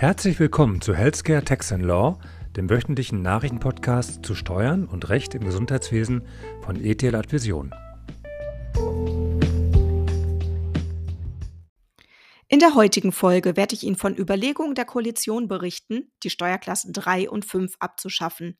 Herzlich willkommen zu Healthcare Tax and Law, dem wöchentlichen Nachrichtenpodcast zu Steuern und Recht im Gesundheitswesen von ETL Advision. In der heutigen Folge werde ich Ihnen von Überlegungen der Koalition berichten, die Steuerklassen 3 und 5 abzuschaffen.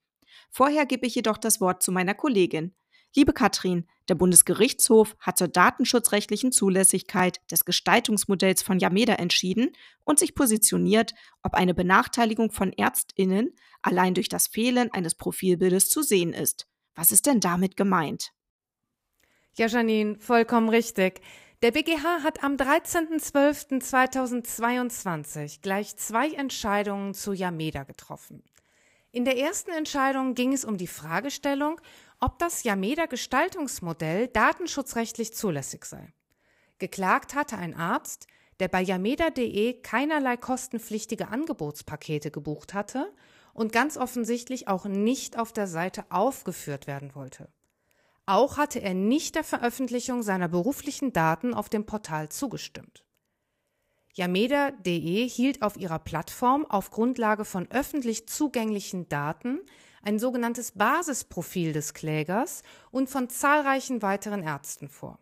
Vorher gebe ich jedoch das Wort zu meiner Kollegin. Liebe Katrin, der Bundesgerichtshof hat zur datenschutzrechtlichen Zulässigkeit des Gestaltungsmodells von Yameda entschieden und sich positioniert, ob eine Benachteiligung von Ärztinnen allein durch das Fehlen eines Profilbildes zu sehen ist. Was ist denn damit gemeint? Ja, Janine, vollkommen richtig. Der BGH hat am 13.12.2022 gleich zwei Entscheidungen zu Yameda getroffen. In der ersten Entscheidung ging es um die Fragestellung, ob das Yameda Gestaltungsmodell datenschutzrechtlich zulässig sei. Geklagt hatte ein Arzt, der bei yameda.de keinerlei kostenpflichtige Angebotspakete gebucht hatte und ganz offensichtlich auch nicht auf der Seite aufgeführt werden wollte. Auch hatte er nicht der Veröffentlichung seiner beruflichen Daten auf dem Portal zugestimmt. Yameda.de hielt auf ihrer Plattform auf Grundlage von öffentlich zugänglichen Daten ein sogenanntes Basisprofil des Klägers und von zahlreichen weiteren Ärzten vor.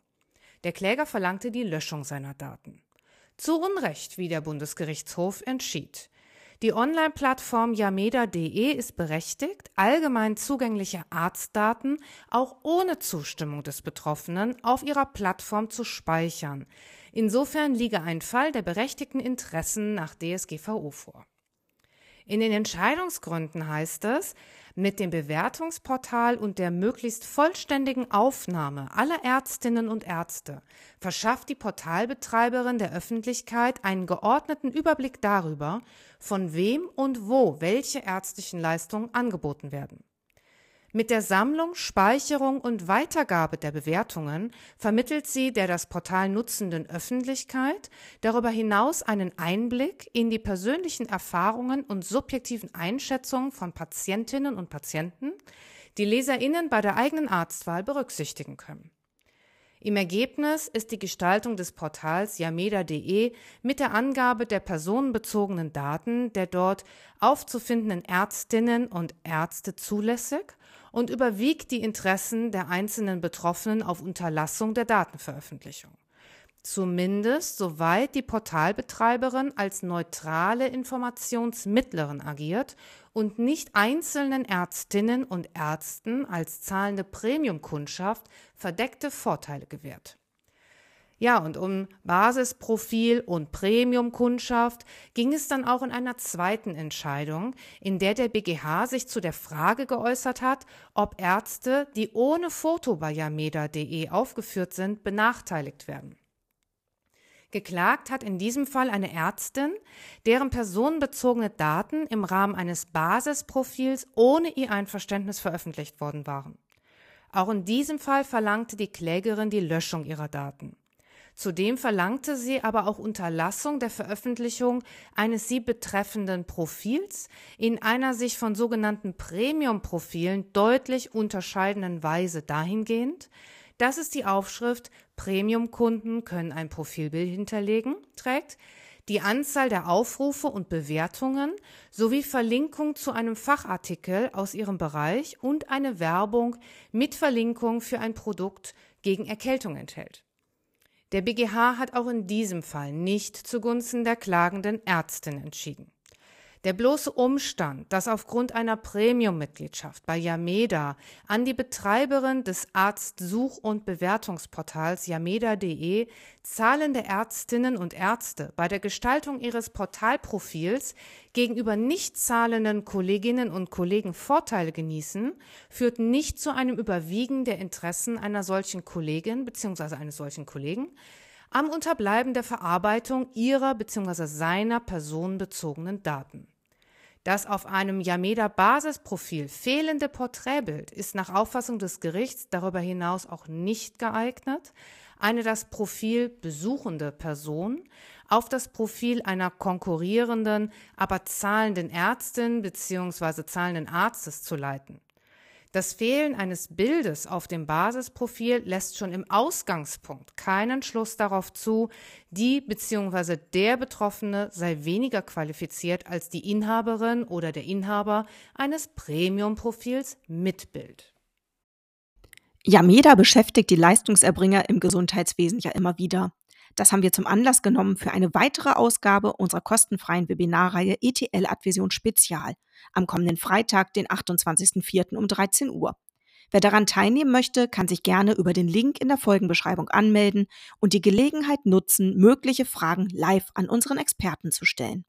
Der Kläger verlangte die Löschung seiner Daten. Zu Unrecht, wie der Bundesgerichtshof entschied. Die Online-Plattform yameda.de ist berechtigt, allgemein zugängliche Arztdaten auch ohne Zustimmung des Betroffenen auf ihrer Plattform zu speichern. Insofern liege ein Fall der berechtigten Interessen nach DSGVO vor. In den Entscheidungsgründen heißt es, mit dem Bewertungsportal und der möglichst vollständigen Aufnahme aller Ärztinnen und Ärzte verschafft die Portalbetreiberin der Öffentlichkeit einen geordneten Überblick darüber, von wem und wo welche ärztlichen Leistungen angeboten werden. Mit der Sammlung, Speicherung und Weitergabe der Bewertungen vermittelt sie der das Portal nutzenden Öffentlichkeit darüber hinaus einen Einblick in die persönlichen Erfahrungen und subjektiven Einschätzungen von Patientinnen und Patienten, die Leserinnen bei der eigenen Arztwahl berücksichtigen können. Im Ergebnis ist die Gestaltung des Portals yameda.de mit der Angabe der personenbezogenen Daten der dort aufzufindenden Ärztinnen und Ärzte zulässig und überwiegt die Interessen der einzelnen Betroffenen auf Unterlassung der Datenveröffentlichung. Zumindest soweit die Portalbetreiberin als neutrale Informationsmittlerin agiert und nicht einzelnen Ärztinnen und Ärzten als zahlende Premiumkundschaft verdeckte Vorteile gewährt. Ja, und um Basisprofil und Premiumkundschaft ging es dann auch in einer zweiten Entscheidung, in der der BGH sich zu der Frage geäußert hat, ob Ärzte, die ohne Foto bei yameda.de aufgeführt sind, benachteiligt werden. Geklagt hat in diesem Fall eine Ärztin, deren personenbezogene Daten im Rahmen eines Basisprofils ohne ihr Einverständnis veröffentlicht worden waren. Auch in diesem Fall verlangte die Klägerin die Löschung ihrer Daten. Zudem verlangte sie aber auch Unterlassung der Veröffentlichung eines sie betreffenden Profils in einer sich von sogenannten Premium-Profilen deutlich unterscheidenden Weise dahingehend, dass es die Aufschrift Premium-Kunden können ein Profilbild hinterlegen trägt, die Anzahl der Aufrufe und Bewertungen sowie Verlinkung zu einem Fachartikel aus ihrem Bereich und eine Werbung mit Verlinkung für ein Produkt gegen Erkältung enthält. Der BGH hat auch in diesem Fall nicht zugunsten der klagenden Ärztin entschieden. Der bloße Umstand, dass aufgrund einer Premium-Mitgliedschaft bei Yameda an die Betreiberin des Arztsuch- und Bewertungsportals yameda.de zahlende Ärztinnen und Ärzte bei der Gestaltung ihres Portalprofils gegenüber nicht zahlenden Kolleginnen und Kollegen Vorteile genießen, führt nicht zu einem Überwiegen der Interessen einer solchen Kollegin bzw. eines solchen Kollegen, am Unterbleiben der Verarbeitung ihrer bzw. seiner personenbezogenen Daten. Das auf einem Yameda-Basisprofil fehlende Porträtbild ist nach Auffassung des Gerichts darüber hinaus auch nicht geeignet, eine das Profil besuchende Person auf das Profil einer konkurrierenden, aber zahlenden Ärztin bzw. zahlenden Arztes zu leiten. Das Fehlen eines Bildes auf dem Basisprofil lässt schon im Ausgangspunkt keinen Schluss darauf zu, die bzw. der Betroffene sei weniger qualifiziert als die Inhaberin oder der Inhaber eines Premium-Profils mit Bild. Yameda beschäftigt die Leistungserbringer im Gesundheitswesen ja immer wieder. Das haben wir zum Anlass genommen für eine weitere Ausgabe unserer kostenfreien Webinarreihe ETL Advision Spezial am kommenden Freitag, den 28.04. um 13 Uhr. Wer daran teilnehmen möchte, kann sich gerne über den Link in der Folgenbeschreibung anmelden und die Gelegenheit nutzen, mögliche Fragen live an unseren Experten zu stellen.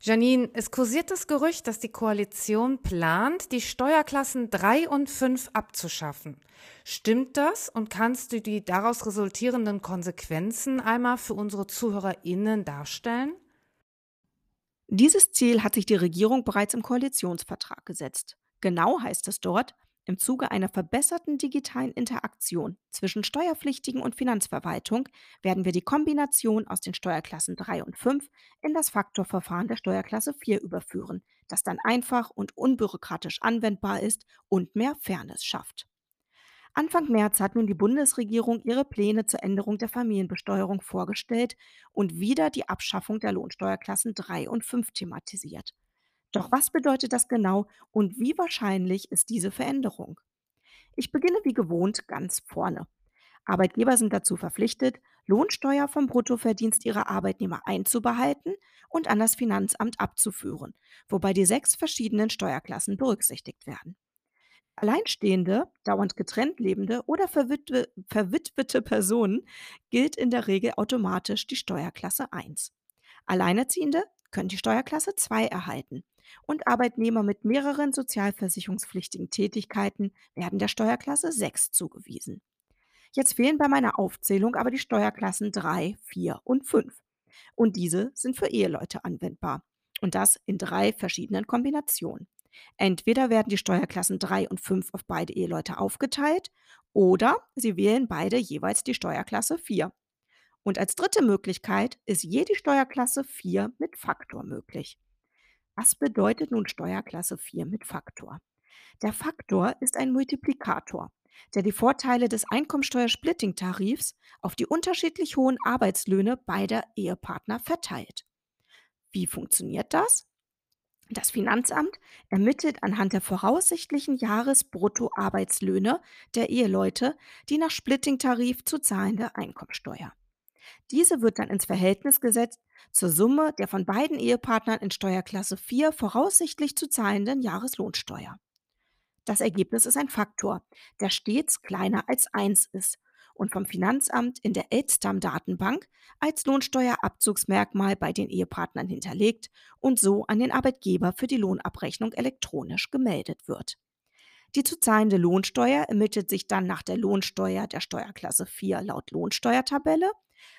Janine, es kursiert das Gerücht, dass die Koalition plant, die Steuerklassen 3 und 5 abzuschaffen. Stimmt das und kannst du die daraus resultierenden Konsequenzen einmal für unsere ZuhörerInnen darstellen? Dieses Ziel hat sich die Regierung bereits im Koalitionsvertrag gesetzt. Genau heißt es dort, im Zuge einer verbesserten digitalen Interaktion zwischen Steuerpflichtigen und Finanzverwaltung werden wir die Kombination aus den Steuerklassen 3 und 5 in das Faktorverfahren der Steuerklasse 4 überführen, das dann einfach und unbürokratisch anwendbar ist und mehr Fairness schafft. Anfang März hat nun die Bundesregierung ihre Pläne zur Änderung der Familienbesteuerung vorgestellt und wieder die Abschaffung der Lohnsteuerklassen 3 und 5 thematisiert. Doch was bedeutet das genau und wie wahrscheinlich ist diese Veränderung? Ich beginne wie gewohnt ganz vorne. Arbeitgeber sind dazu verpflichtet, Lohnsteuer vom Bruttoverdienst ihrer Arbeitnehmer einzubehalten und an das Finanzamt abzuführen, wobei die sechs verschiedenen Steuerklassen berücksichtigt werden. Alleinstehende, dauernd getrennt lebende oder verwitwe, verwitwete Personen gilt in der Regel automatisch die Steuerklasse 1. Alleinerziehende können die Steuerklasse 2 erhalten und Arbeitnehmer mit mehreren sozialversicherungspflichtigen Tätigkeiten werden der Steuerklasse 6 zugewiesen. Jetzt fehlen bei meiner Aufzählung aber die Steuerklassen 3, 4 und 5. Und diese sind für Eheleute anwendbar. Und das in drei verschiedenen Kombinationen. Entweder werden die Steuerklassen 3 und 5 auf beide Eheleute aufgeteilt oder sie wählen beide jeweils die Steuerklasse 4. Und als dritte Möglichkeit ist jede Steuerklasse 4 mit Faktor möglich. Was bedeutet nun Steuerklasse 4 mit Faktor? Der Faktor ist ein Multiplikator, der die Vorteile des Einkommensteuersplitting-Tarifs auf die unterschiedlich hohen Arbeitslöhne beider Ehepartner verteilt. Wie funktioniert das? Das Finanzamt ermittelt anhand der voraussichtlichen Jahresbruttoarbeitslöhne der Eheleute die nach Splitting-Tarif zu zahlende Einkommensteuer. Diese wird dann ins Verhältnis gesetzt zur Summe der von beiden Ehepartnern in Steuerklasse 4 voraussichtlich zu zahlenden Jahreslohnsteuer. Das Ergebnis ist ein Faktor, der stets kleiner als 1 ist und vom Finanzamt in der Elstam-Datenbank als Lohnsteuerabzugsmerkmal bei den Ehepartnern hinterlegt und so an den Arbeitgeber für die Lohnabrechnung elektronisch gemeldet wird. Die zu zahlende Lohnsteuer ermittelt sich dann nach der Lohnsteuer der Steuerklasse 4 laut Lohnsteuertabelle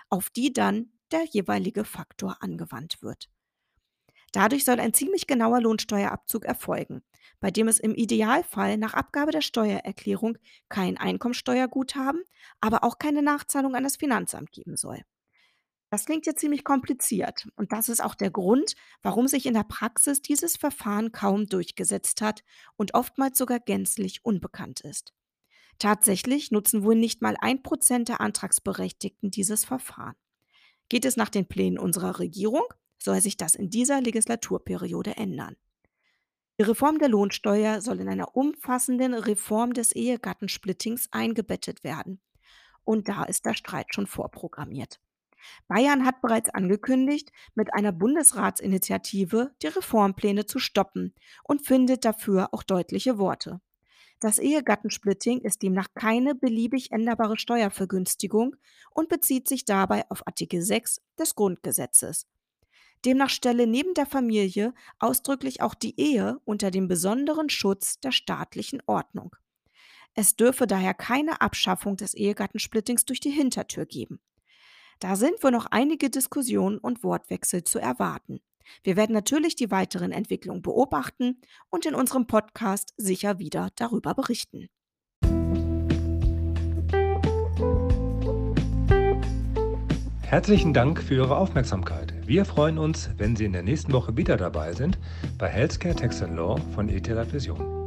auf die dann der jeweilige Faktor angewandt wird. Dadurch soll ein ziemlich genauer Lohnsteuerabzug erfolgen, bei dem es im Idealfall nach Abgabe der Steuererklärung kein Einkommensteuerguthaben, aber auch keine Nachzahlung an das Finanzamt geben soll. Das klingt jetzt ziemlich kompliziert und das ist auch der Grund, warum sich in der Praxis dieses Verfahren kaum durchgesetzt hat und oftmals sogar gänzlich unbekannt ist. Tatsächlich nutzen wohl nicht mal ein Prozent der Antragsberechtigten dieses Verfahren. Geht es nach den Plänen unserer Regierung, soll sich das in dieser Legislaturperiode ändern. Die Reform der Lohnsteuer soll in einer umfassenden Reform des Ehegattensplittings eingebettet werden. Und da ist der Streit schon vorprogrammiert. Bayern hat bereits angekündigt, mit einer Bundesratsinitiative die Reformpläne zu stoppen und findet dafür auch deutliche Worte. Das Ehegattensplitting ist demnach keine beliebig änderbare Steuervergünstigung und bezieht sich dabei auf Artikel 6 des Grundgesetzes. Demnach stelle neben der Familie ausdrücklich auch die Ehe unter dem besonderen Schutz der staatlichen Ordnung. Es dürfe daher keine Abschaffung des Ehegattensplittings durch die Hintertür geben. Da sind wohl noch einige Diskussionen und Wortwechsel zu erwarten. Wir werden natürlich die weiteren Entwicklungen beobachten und in unserem Podcast sicher wieder darüber berichten. Herzlichen Dank für Ihre Aufmerksamkeit. Wir freuen uns, wenn Sie in der nächsten Woche wieder dabei sind bei Healthcare Tax and Law von ETH Vision.